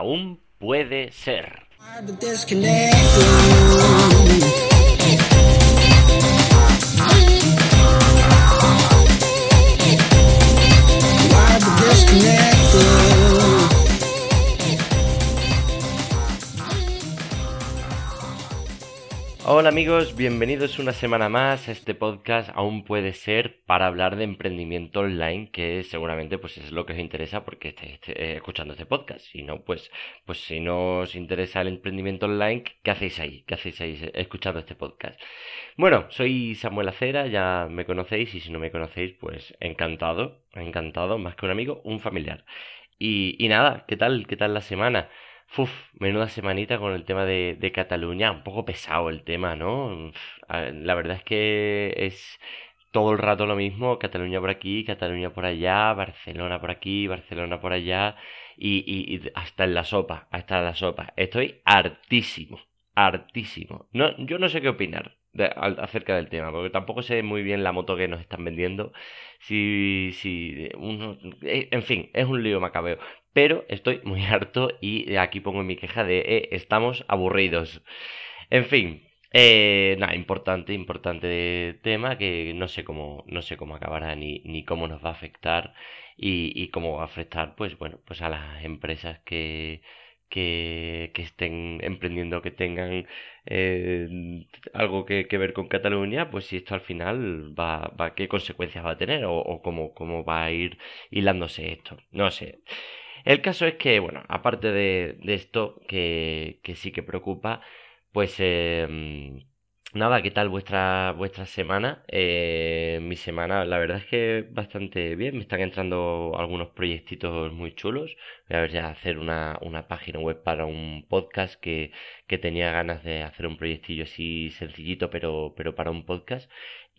aún puede ser. Hola amigos, bienvenidos una semana más a este podcast Aún puede ser para hablar de emprendimiento online, que seguramente pues es lo que os interesa porque estáis eh, escuchando este podcast. Si no, pues, pues si no os interesa el emprendimiento online, ¿qué hacéis ahí? ¿Qué hacéis ahí escuchando este podcast? Bueno, soy Samuel Acera, ya me conocéis y si no me conocéis, pues encantado, encantado, más que un amigo, un familiar. Y, y nada, ¿qué tal? ¿Qué tal la semana? Uf, menuda semanita con el tema de, Cataluña, un poco pesado el tema, ¿no? La verdad es que es todo el rato lo mismo, Cataluña por aquí, Cataluña por allá, Barcelona por aquí, Barcelona por allá, y, y, hasta en la sopa, hasta en la sopa. Estoy hartísimo, hartísimo. No, yo no sé qué opinar acerca del tema, porque tampoco sé muy bien la moto que nos están vendiendo. Si, si uno, eh, en fin, es un lío macabeo. Pero estoy muy harto y aquí pongo mi queja de eh, estamos aburridos. En fin, eh, nada, importante, importante tema que no sé cómo, no sé cómo acabará ni, ni cómo nos va a afectar y, y cómo va a afectar, pues bueno, pues a las empresas que, que, que estén emprendiendo, que tengan eh, algo que, ver con Cataluña, pues si esto al final va, va qué consecuencias va a tener o, o cómo, cómo va a ir hilándose esto. No sé. El caso es que, bueno, aparte de, esto que, que, sí que preocupa, pues eh, Nada, ¿qué tal vuestra, vuestra semana? Eh, mi semana, la verdad es que bastante bien. Me están entrando algunos proyectitos muy chulos. Voy a ver ya hacer una, una página web para un podcast que, que tenía ganas de hacer un proyectillo así sencillito, pero, pero para un podcast.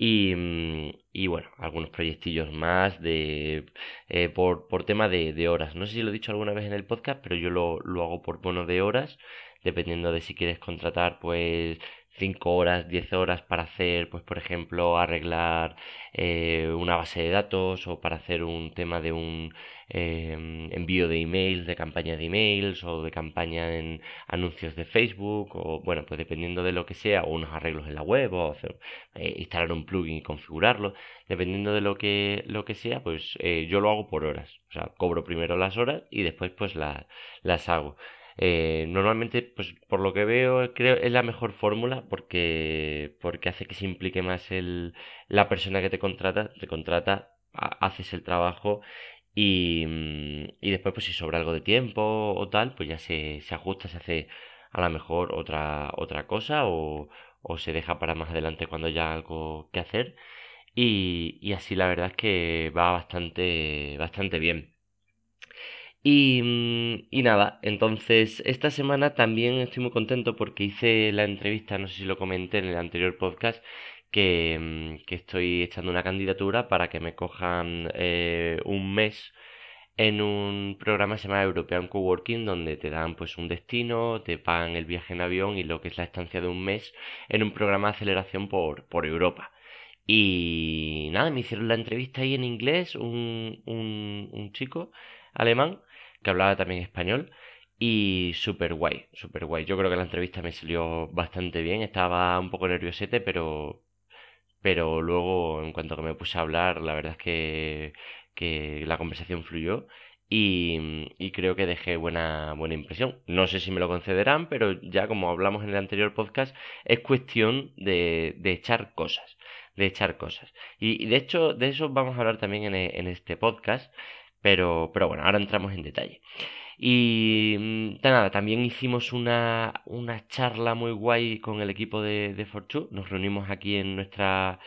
Y, mm, y bueno, algunos proyectillos más de eh, por, por tema de, de horas. No sé si lo he dicho alguna vez en el podcast, pero yo lo, lo hago por bono de horas, dependiendo de si quieres contratar, pues 5 horas, 10 horas para hacer, pues por ejemplo, arreglar eh, una base de datos o para hacer un tema de un eh, envío de emails, de campaña de emails o de campaña en anuncios de Facebook o bueno, pues dependiendo de lo que sea, o unos arreglos en la web o hacer, eh, instalar un plugin y configurarlo, dependiendo de lo que, lo que sea, pues eh, yo lo hago por horas, o sea, cobro primero las horas y después pues la, las hago. Eh, normalmente, pues por lo que veo, creo es la mejor fórmula porque, porque hace que se implique más el, la persona que te contrata, te contrata, haces el trabajo y, mm, y después, pues si sobra algo de tiempo o tal, pues ya se, se ajusta, se hace a lo mejor otra, otra cosa o, o se deja para más adelante cuando haya algo que hacer. Y, y así la verdad es que va bastante, bastante bien. Y, mm, y, nada, entonces esta semana también estoy muy contento porque hice la entrevista, no sé si lo comenté en el anterior podcast, que, mm, que estoy echando una candidatura para que me cojan eh, un mes en un programa que se llama European Coworking, donde te dan pues un destino, te pagan el viaje en avión y lo que es la estancia de un mes en un programa de aceleración por, por Europa. Y nada, me hicieron la entrevista ahí en inglés, un, un, un chico alemán que hablaba también español. Y súper guay, súper guay. Yo creo que la entrevista me salió bastante bien. Estaba un poco nerviosete, pero, pero luego, en cuanto que me puse a hablar, la verdad es que, que la conversación fluyó. Y, y, creo que dejé buena, buena impresión. No sé si me lo concederán, pero ya como hablamos en el anterior podcast, es cuestión de, de echar cosas. De echar cosas. Y, de hecho, de eso vamos a hablar también en, en este podcast. Pero, pero bueno, ahora entramos en detalle. Y mm, nada, también hicimos una, una charla muy guay con el equipo de, de Fortune. Nos reunimos aquí en nuestra,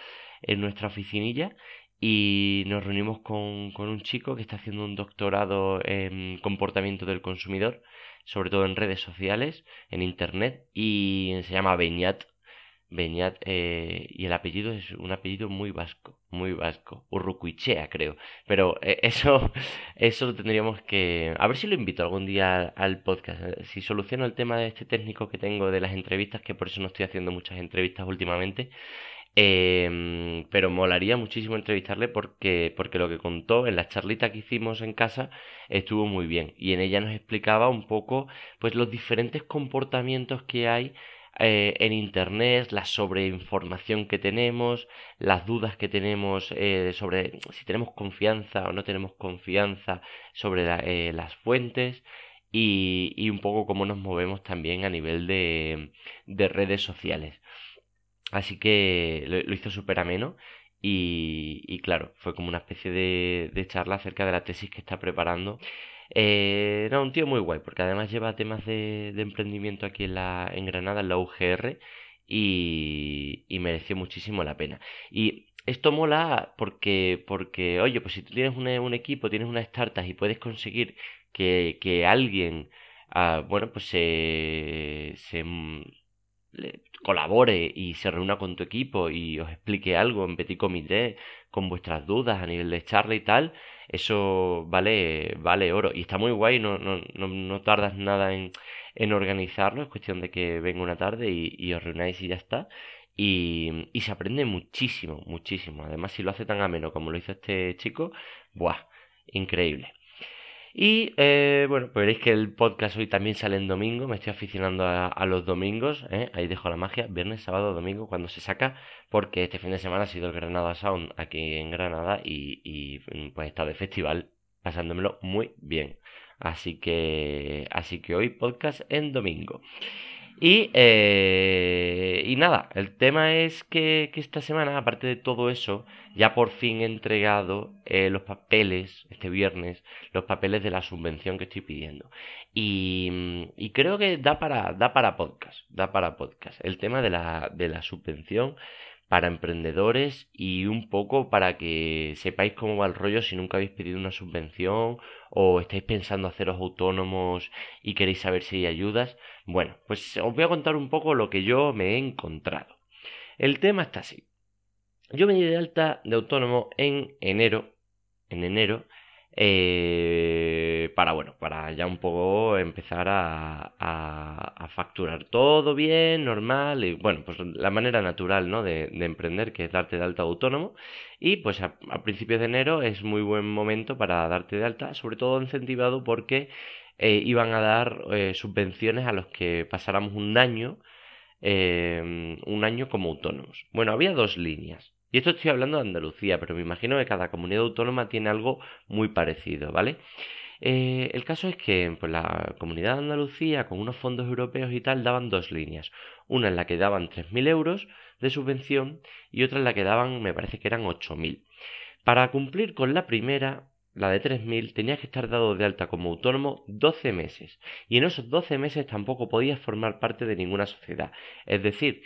en nuestra oficinilla y nos reunimos con, con un chico que está haciendo un doctorado en comportamiento del consumidor, sobre todo en redes sociales, en internet, y se llama Beñat Eh, y el apellido es un apellido muy vasco, muy vasco, Urrucuichea creo, pero eh, eso, eso lo tendríamos que, a ver si lo invito algún día al podcast, eh, si soluciono el tema de este técnico que tengo de las entrevistas, que por eso no estoy haciendo muchas entrevistas últimamente, Em, pero molaría muchísimo entrevistarle porque, porque lo que contó en la charlita que hicimos en casa estuvo muy bien. Y en ella nos explicaba un poco pues los diferentes comportamientos que hay eh, en internet, la sobreinformación que tenemos, las dudas que tenemos eh, sobre si tenemos confianza o no tenemos confianza sobre eh, las fuentes y, un poco cómo nos movemos también a nivel de, de redes sociales. Así que lo, hizo súper ameno y, claro, fue como una especie de charla acerca de la tesis que está preparando eh, no, un tío muy guay, porque además lleva temas de, emprendimiento aquí en, la, en Granada, en la UGR, y, mereció muchísimo la pena. Y esto mola porque, porque oye, pues si tú tienes un, un equipo, tienes una startup y puedes conseguir que, que alguien, ah, bueno, pues se, se colabore y se reúna con tu equipo y os explique algo en petit comité con vuestras dudas a nivel de charla y tal, eso vale, vale oro. Y está muy guay, no, no, no, no tardas nada en, en, organizarlo, es cuestión de que venga una tarde y, os reunáis y ya está. Y, y, se aprende muchísimo, muchísimo. Además, si lo hace tan ameno como lo hizo este chico, ¡buah! Increíble. Y eh, bueno, pues veréis que el podcast hoy también sale en domingo. Me estoy aficionando a, los domingos. ¿eh? Ahí dejo la magia. Viernes, sábado, domingo, cuando se saca. Porque este fin de semana ha sido el Granada Sound aquí en Granada. Y, y pues he estado de festival pasándomelo muy bien. Así que, así que hoy podcast en domingo. Y, eh, y nada, el tema es que, que, esta semana, aparte de todo eso, ya por fin he entregado eh, los papeles, este viernes, los papeles de la subvención que estoy pidiendo. Y, y, creo que da para, da para podcast, da para podcast. El tema de la, de la subvención para emprendedores y un poco para que sepáis cómo va el rollo si nunca habéis pedido una subvención o estáis pensando haceros autónomos y queréis saber si hay ayudas. Bueno, pues os voy a contar un poco lo que yo me he encontrado. El tema está así. Yo me di de alta de autónomo en enero, en enero, eh, para bueno, para ya un poco empezar a, a, facturar todo bien, normal, y bueno, pues la manera natural, ¿no? De, de emprender, que es darte de alta autónomo, y pues a, principios de enero es muy buen momento para darte de alta, sobre todo incentivado porque eh, iban a dar eh, subvenciones a los que pasáramos un año, eh, un año como autónomos. Bueno, había dos líneas. Y esto estoy hablando de Andalucía, pero me imagino que cada comunidad autónoma tiene algo muy parecido, ¿vale? Eh, el caso es que pues, la comunidad de Andalucía, con unos fondos europeos y tal, daban dos líneas. Una en la que daban 3.000 euros de subvención y otra en la que daban, me parece que eran 8.000. Para cumplir con la primera, la de 3.000, tenías que estar dado de alta como autónomo 12 meses. Y en esos 12 meses tampoco podías formar parte de ninguna sociedad. Es decir,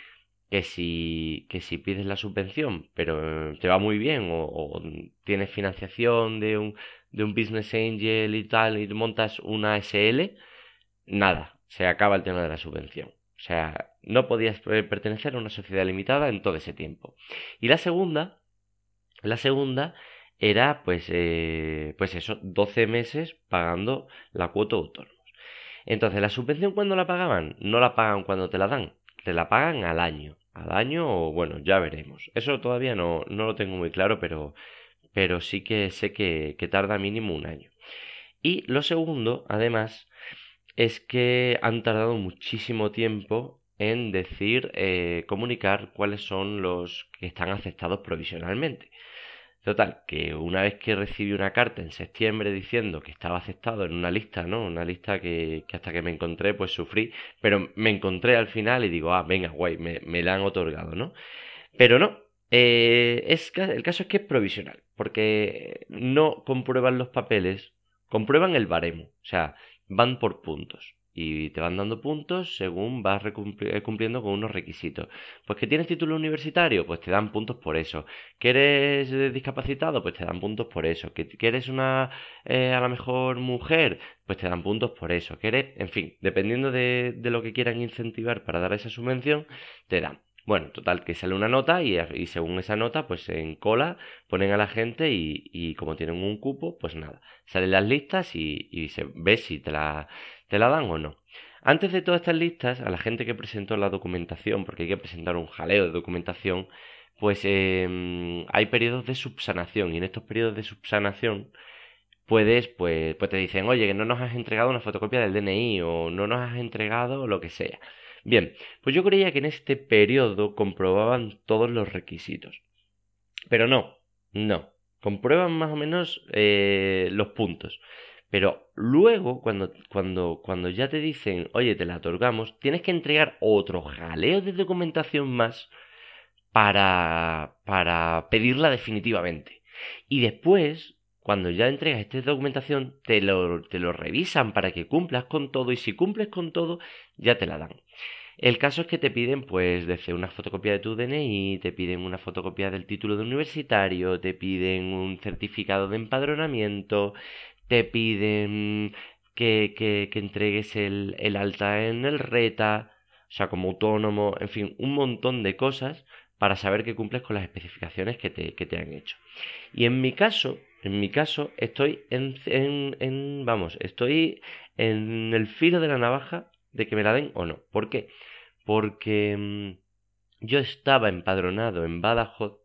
que si, que si pides la subvención, pero te va muy bien, o, tienes financiación de un, de un business angel y tal, y montas una SL, nada, se acaba el tema de la subvención. O sea, no podías pertenecer a una sociedad limitada en todo ese tiempo. Y la segunda, la segunda era pues, eh, pues eso, 12 meses pagando la cuota de autónomos. Entonces, ¿la subvención cuando la pagaban? No la pagan cuando te la dan, te la pagan al año al año o bueno, ya veremos. Eso todavía no, no lo tengo muy claro, pero, pero sí que sé que, que tarda mínimo un año. Y lo segundo, además, es que han tardado muchísimo tiempo en decir, eh, comunicar cuáles son los que están aceptados provisionalmente. Total, que una vez que recibí una carta en septiembre diciendo que estaba aceptado en una lista, ¿no? Una lista que, hasta que me encontré, pues sufrí, pero me encontré al final y digo, ah, venga, guay, me, me la han otorgado, ¿no? Pero no, eh, es, el caso es que es provisional, porque no comprueban los papeles, comprueban el baremo, o sea, van por puntos y te van dando puntos según vas eh, cumpliendo con unos requisitos. Pues que tienes título universitario, pues te dan puntos por eso. Que eres eh, discapacitado, pues te dan puntos por eso. Que, eres una, eh, a lo mejor, mujer, pues te dan puntos por eso. Que eres, en fin, dependiendo de, de lo que quieran incentivar para dar esa subvención, te dan. Bueno, total, que sale una nota y, según esa nota, pues en cola ponen a la gente y, como tienen un cupo, pues nada, salen las listas y, y se ve si te la, te la dan o no. Antes de todas estas listas, a la gente que presentó la documentación, porque hay que presentar un jaleo de documentación, pues em, hay periodos de subsanación y en estos periodos de subsanación puedes, pues, pues te dicen, oye, que no nos has entregado una fotocopia del DNI o no nos has entregado lo que sea. Bien, pues yo creía que en este periodo comprobaban todos los requisitos. Pero no, no. Comprueban más o menos eh, los puntos. Pero luego, cuando, cuando, cuando ya te dicen, oye, te la otorgamos, tienes que entregar otro jaleo de documentación más para, para pedirla definitivamente. Y después, cuando ya entregas esta documentación, te lo, te lo revisan para que cumplas con todo y si cumples con todo, ya te la dan. El caso es que te piden, pues, desde una fotocopia de tu DNI, te piden una fotocopia del título de universitario, te piden un certificado de empadronamiento, te piden que, que, que entregues el, el alta en el RETA, o sea, como autónomo, en fin, un montón de cosas para saber que cumples con las especificaciones que te, que te han hecho. Y en mi caso, en mi caso, estoy en, en, vamos, estoy en el filo de la navaja de que me la den o no. ¿Por qué? Porque mm, yo estaba empadronado en Badajoz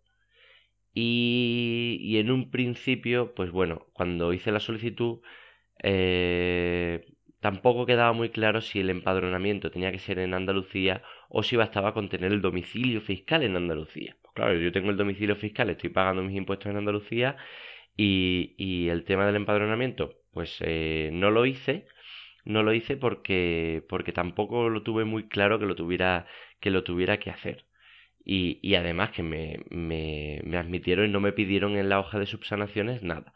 y, y, en un principio, pues bueno, cuando hice la solicitud, eh, tampoco quedaba muy claro si el empadronamiento tenía que ser en Andalucía o si bastaba con tener el domicilio fiscal en Andalucía. Pues claro, yo tengo el domicilio fiscal, estoy pagando mis impuestos en Andalucía y, y el tema del empadronamiento, pues eh, no lo hice no lo hice porque, porque tampoco lo tuve muy claro que lo tuviera que, lo tuviera que hacer. Y, y además que me, me, me, admitieron y no me pidieron en la hoja de subsanaciones nada.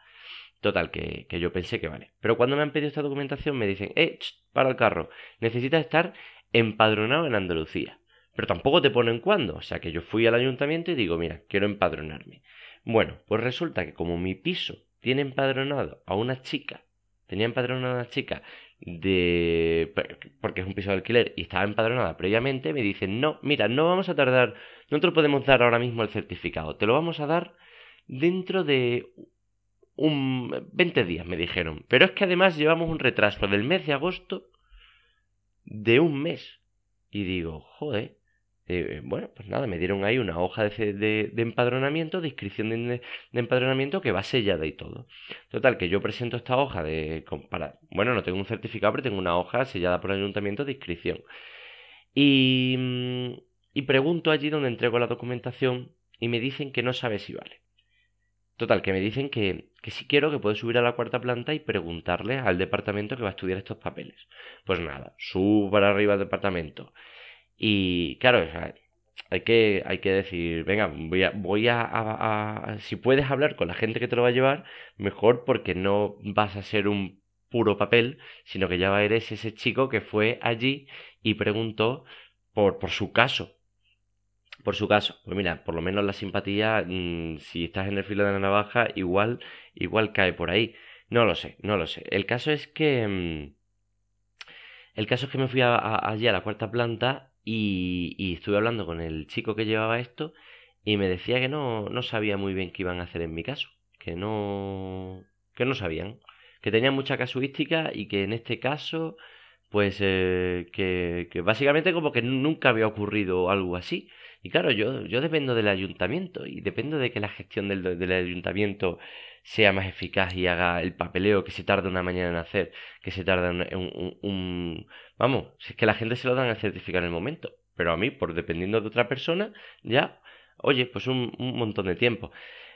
Total, que, que yo pensé que vale. Pero cuando me han pedido esta documentación me dicen, eh, para el carro, necesitas estar empadronado en Andalucía. Pero tampoco te ponen cuándo. O sea que yo fui al ayuntamiento y digo, mira, quiero empadronarme. Bueno, pues resulta que como mi piso tiene empadronado a una chica, tenía empadronado a una chica de porque es un piso de alquiler y estaba empadronada previamente, me dicen, no, mira, no vamos a tardar, no te lo podemos dar ahora mismo el certificado, te lo vamos a dar dentro de un 20 días, me dijeron. Pero es que además llevamos un retraso del mes de agosto de un mes. Y digo, joder, eh, bueno, pues nada, me dieron ahí una hoja de, de, de empadronamiento, de inscripción de, empadronamiento que va sellada y todo. Total, que yo presento esta hoja de... Para, bueno, no tengo un certificado, pero tengo una hoja sellada por el ayuntamiento de inscripción. Y, y pregunto allí donde entrego la documentación y me dicen que no sabe si vale. Total, que me dicen que, que si quiero que puedo subir a la cuarta planta y preguntarle al departamento que va a estudiar estos papeles. Pues nada, subo para arriba al departamento y claro, hay que, hay que decir, venga, voy a, voy a, a, si puedes hablar con la gente que te lo va a llevar, mejor porque no vas a ser un puro papel, sino que ya eres ese chico que fue allí y preguntó por, por su caso. Por su caso, pues mira, por lo menos la simpatía, mmm, si estás en el filo de la navaja, igual, igual cae por ahí. No lo sé, no lo sé. El caso es que, mmm, el caso es que me fui allí a la cuarta planta y, estuve hablando con el chico que llevaba esto y me decía que no, no sabía muy bien qué iban a hacer en mi caso, que no, que no sabían, que tenían mucha casuística y que en este caso, pues eh, que, que básicamente como que nunca había ocurrido algo así. Y claro, yo, yo dependo del ayuntamiento y dependo de que la gestión del, del ayuntamiento sea más eficaz y haga el papeleo que se tarda una mañana en hacer, que se tarda un, un, Vamos, si es que la gente se lo dan a certificar en el momento, pero a mí, por dependiendo de otra persona, ya, oye, pues un, un montón de tiempo.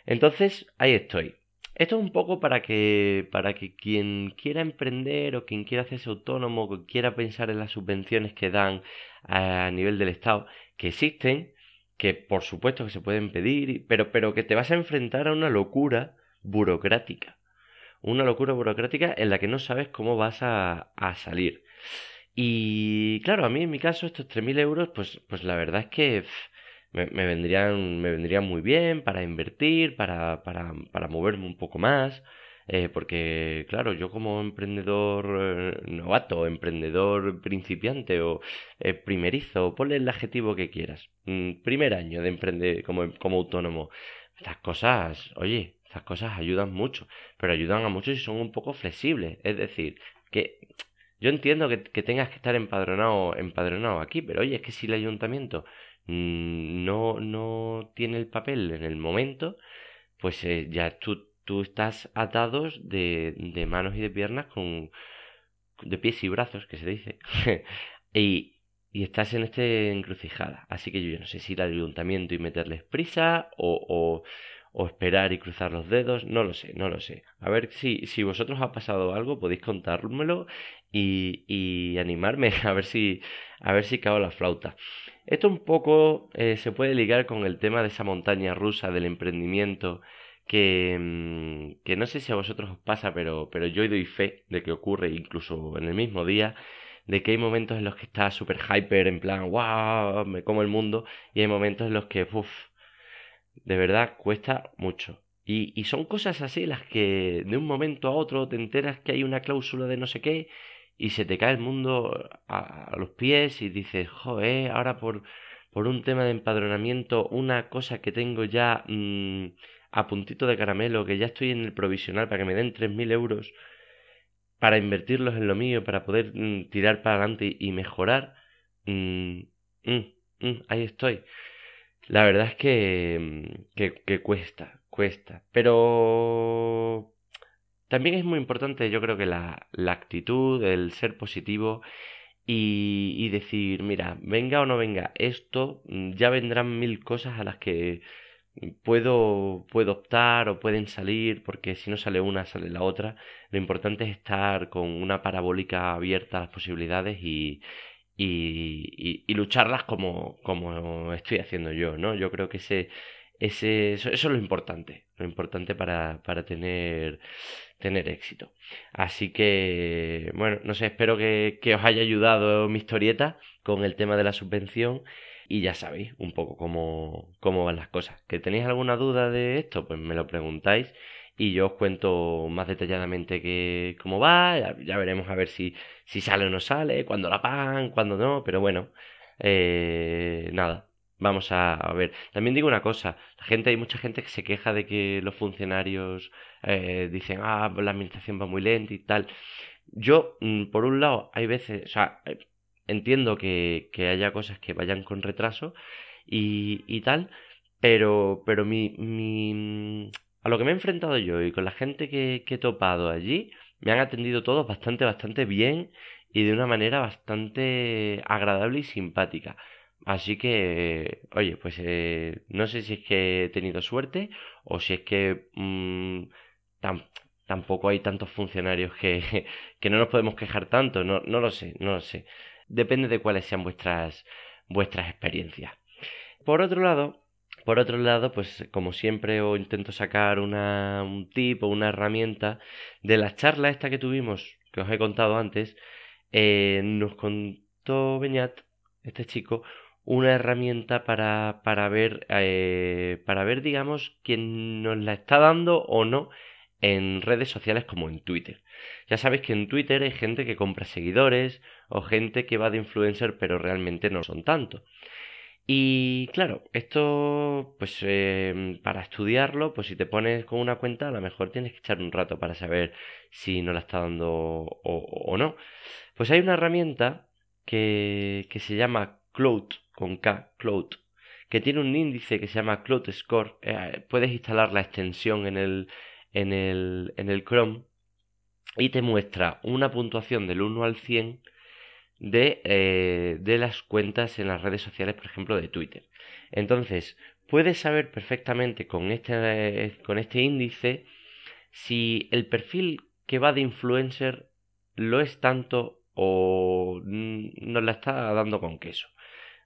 Entonces, ahí estoy. Esto es un poco para que, para que quien quiera emprender o quien quiera hacerse autónomo o quiera pensar en las subvenciones que dan a nivel del Estado, que existen, que por supuesto que se pueden pedir, pero, pero que te vas a enfrentar a una locura burocrática. Una locura burocrática en la que no sabes cómo vas a, a salir. Y claro, a mí en mi caso estos 3.000 euros, pues, pues la verdad es que me, me, vendrían, me vendrían muy bien para invertir, para, para, para moverme un poco más. Eh, porque, claro, yo como emprendedor eh, novato, emprendedor principiante o eh, primerizo, ponle el adjetivo que quieras. Mm, primer año de emprender como, como autónomo. Estas cosas, oye, estas cosas ayudan mucho, pero ayudan a muchos y son un poco flexibles. Es decir, que yo entiendo que, tengas que estar empadronado, empadronado aquí, pero oye, es que si el ayuntamiento mm, no, no tiene el papel en el momento, pues eh, ya tú, tú estás atados de, de manos y de piernas con de pies y brazos, que se dice, y, y estás en este encrucijada. Así que yo no sé si ir al ayuntamiento y meterles prisa o, o, o, esperar y cruzar los dedos, no lo sé, no lo sé. A ver si, si vosotros ha pasado algo, podéis contármelo y, y animarme a ver si a ver si cago la flauta. Esto un poco eh, se puede ligar con el tema de esa montaña rusa del emprendimiento que, mm, que no sé si a vosotros os pasa, pero, pero yo doy fe de que ocurre incluso en el mismo día de que hay momentos en los que está súper hyper, en plan, wow, me como el mundo, y hay momentos en los que, uff, de verdad cuesta mucho. Y, y son cosas así las que de un momento a otro te enteras que hay una cláusula de no sé qué y se te cae el mundo a, los pies y dices, joder, ahora por, por un tema de empadronamiento, una cosa que tengo ya mmm, a puntito de caramelo, que ya estoy en el provisional para que me den 3.000 euros, para invertirlos en lo mío, para poder mm, tirar para adelante y, mejorar, mm, mm, ahí estoy. La verdad es que, que, cuesta, cuesta. Pero también es muy importante, yo creo que la, la actitud, el ser positivo y, y, decir, mira, venga o no venga esto, ya vendrán mil cosas a las que puedo, puedo optar o pueden salir, porque si no sale una, sale la otra. Lo importante es estar con una parabólica abierta a las posibilidades y, y, y, lucharlas como, como estoy haciendo yo, ¿no? Yo creo que ese, ese, eso, es lo importante, lo importante para, para tener, tener éxito. Así que, bueno, no sé, espero que, que os haya ayudado mi historieta con el tema de la subvención y ya sabéis un poco cómo, cómo van las cosas. ¿Que tenéis alguna duda de esto? Pues me lo preguntáis y yo os cuento más detalladamente que, cómo va, ya, veremos a ver si, si sale o no sale, cuándo la pagan, cuándo no, pero bueno, eh, nada, vamos a, ver. También digo una cosa, la gente, hay mucha gente que se queja de que los funcionarios eh, dicen, ah, la administración va muy lenta y tal. Yo, mm, por un lado, hay veces, o sea, entiendo que, que haya cosas que vayan con retraso y, y tal, pero, pero mi, mi, a lo que me he enfrentado yo y con la gente que, que he topado allí, me han atendido todos bastante, bastante bien y de una manera bastante agradable y simpática. Así que, oye, pues eh, no sé si es que he tenido suerte o si es que mmm, tampoco hay tantos funcionarios que, que no nos podemos quejar tanto, no, no lo sé, no lo sé depende de cuáles sean vuestras, vuestras experiencias. Por otro lado, por otro lado, pues como siempre os intento sacar una, un tip o una herramienta de la charla esta que tuvimos, que os he contado antes, eh, nos contó Beñat, este chico, una herramienta para, para ver, eh, para ver, digamos, quién nos la está dando o no en redes sociales como en Twitter. Ya sabéis que en Twitter hay gente que compra seguidores o gente que va de influencer pero realmente no son tanto. Y claro, esto pues eh, para estudiarlo, pues si te pones con una cuenta a lo mejor tienes que echar un rato para saber si no la está dando o, no. Pues hay una herramienta que, que se llama Cloud, con K, Cloud, que tiene un índice que se llama Cloud Score. Eh, puedes instalar la extensión en el, en el, en el Chrome y te muestra una puntuación del 1 al 100 de, eh, de las cuentas en las redes sociales, por ejemplo, de Twitter. Entonces, puedes saber perfectamente con este, con este índice si el perfil que va de influencer lo es tanto o nos la está dando con queso.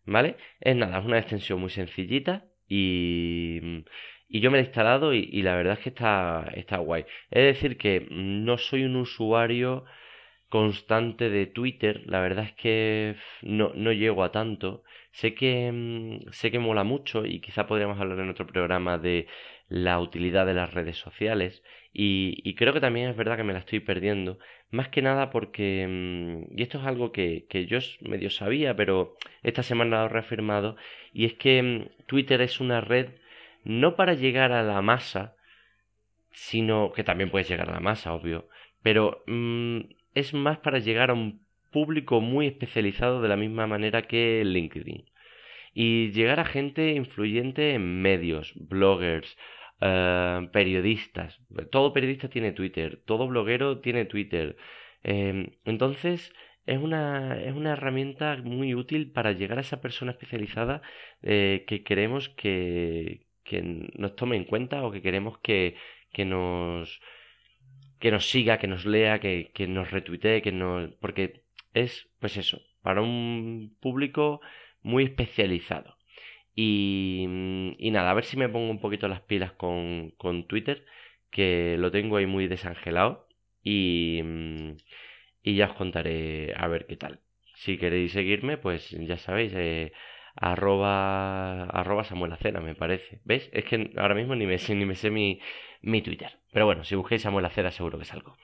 ¿Vale? Es nada, es una extensión muy sencillita y, y yo me la he instalado y, y, la verdad es que está, está guay. Es decir, que no soy un usuario constante de Twitter, la verdad es que no, no llego a tanto. Sé que, mm, sé que mola mucho y quizá podríamos hablar en otro programa de la utilidad de las redes sociales y, y creo que también es verdad que me la estoy perdiendo, más que nada porque, mm, y esto es algo que, que yo medio sabía, pero esta semana lo he reafirmado, y es que mm, Twitter es una red no para llegar a la masa, sino que también puedes llegar a la masa, obvio, pero mm, es más para llegar a un público muy especializado de la misma manera que LinkedIn. y llegar a gente influyente en medios, bloggers, eh, periodistas. Todo periodista tiene Twitter, todo bloguero tiene Twitter. Em, entonces, es una, es una herramienta muy útil para llegar a esa persona especializada eh, que queremos que, que nos tome en cuenta o que queremos que, que nos que nos siga, que nos lea, que, que nos retuitee, que nos. porque es, pues eso, para un público muy especializado. Y, y nada, a ver si me pongo un poquito las pilas con, con Twitter, que lo tengo ahí muy desangelado. Y, y ya os contaré a ver qué tal. Si queréis seguirme, pues ya sabéis, eh, arroba, arroba Samuel Acera, me parece. ¿Veis? Es que ahora mismo ni me, ni me sé mi, mi Twitter. Pero bueno, si busquéis Samuel Acera seguro que salgo.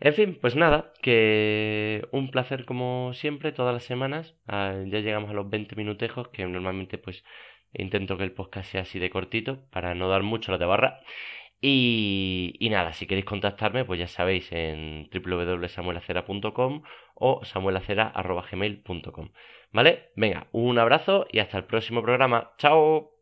En fin, pues nada, que un placer como siempre todas las semanas. Ah, ya llegamos a los 20 minutejos, que normalmente pues intento que el podcast sea así de cortito para no dar mucho la de barra. Y, nada, si queréis contactarme, pues ya sabéis en www.samuelacera.com o samuelacera.gmail.com. ¿Vale? Venga, un abrazo y hasta el próximo programa. ¡Chao!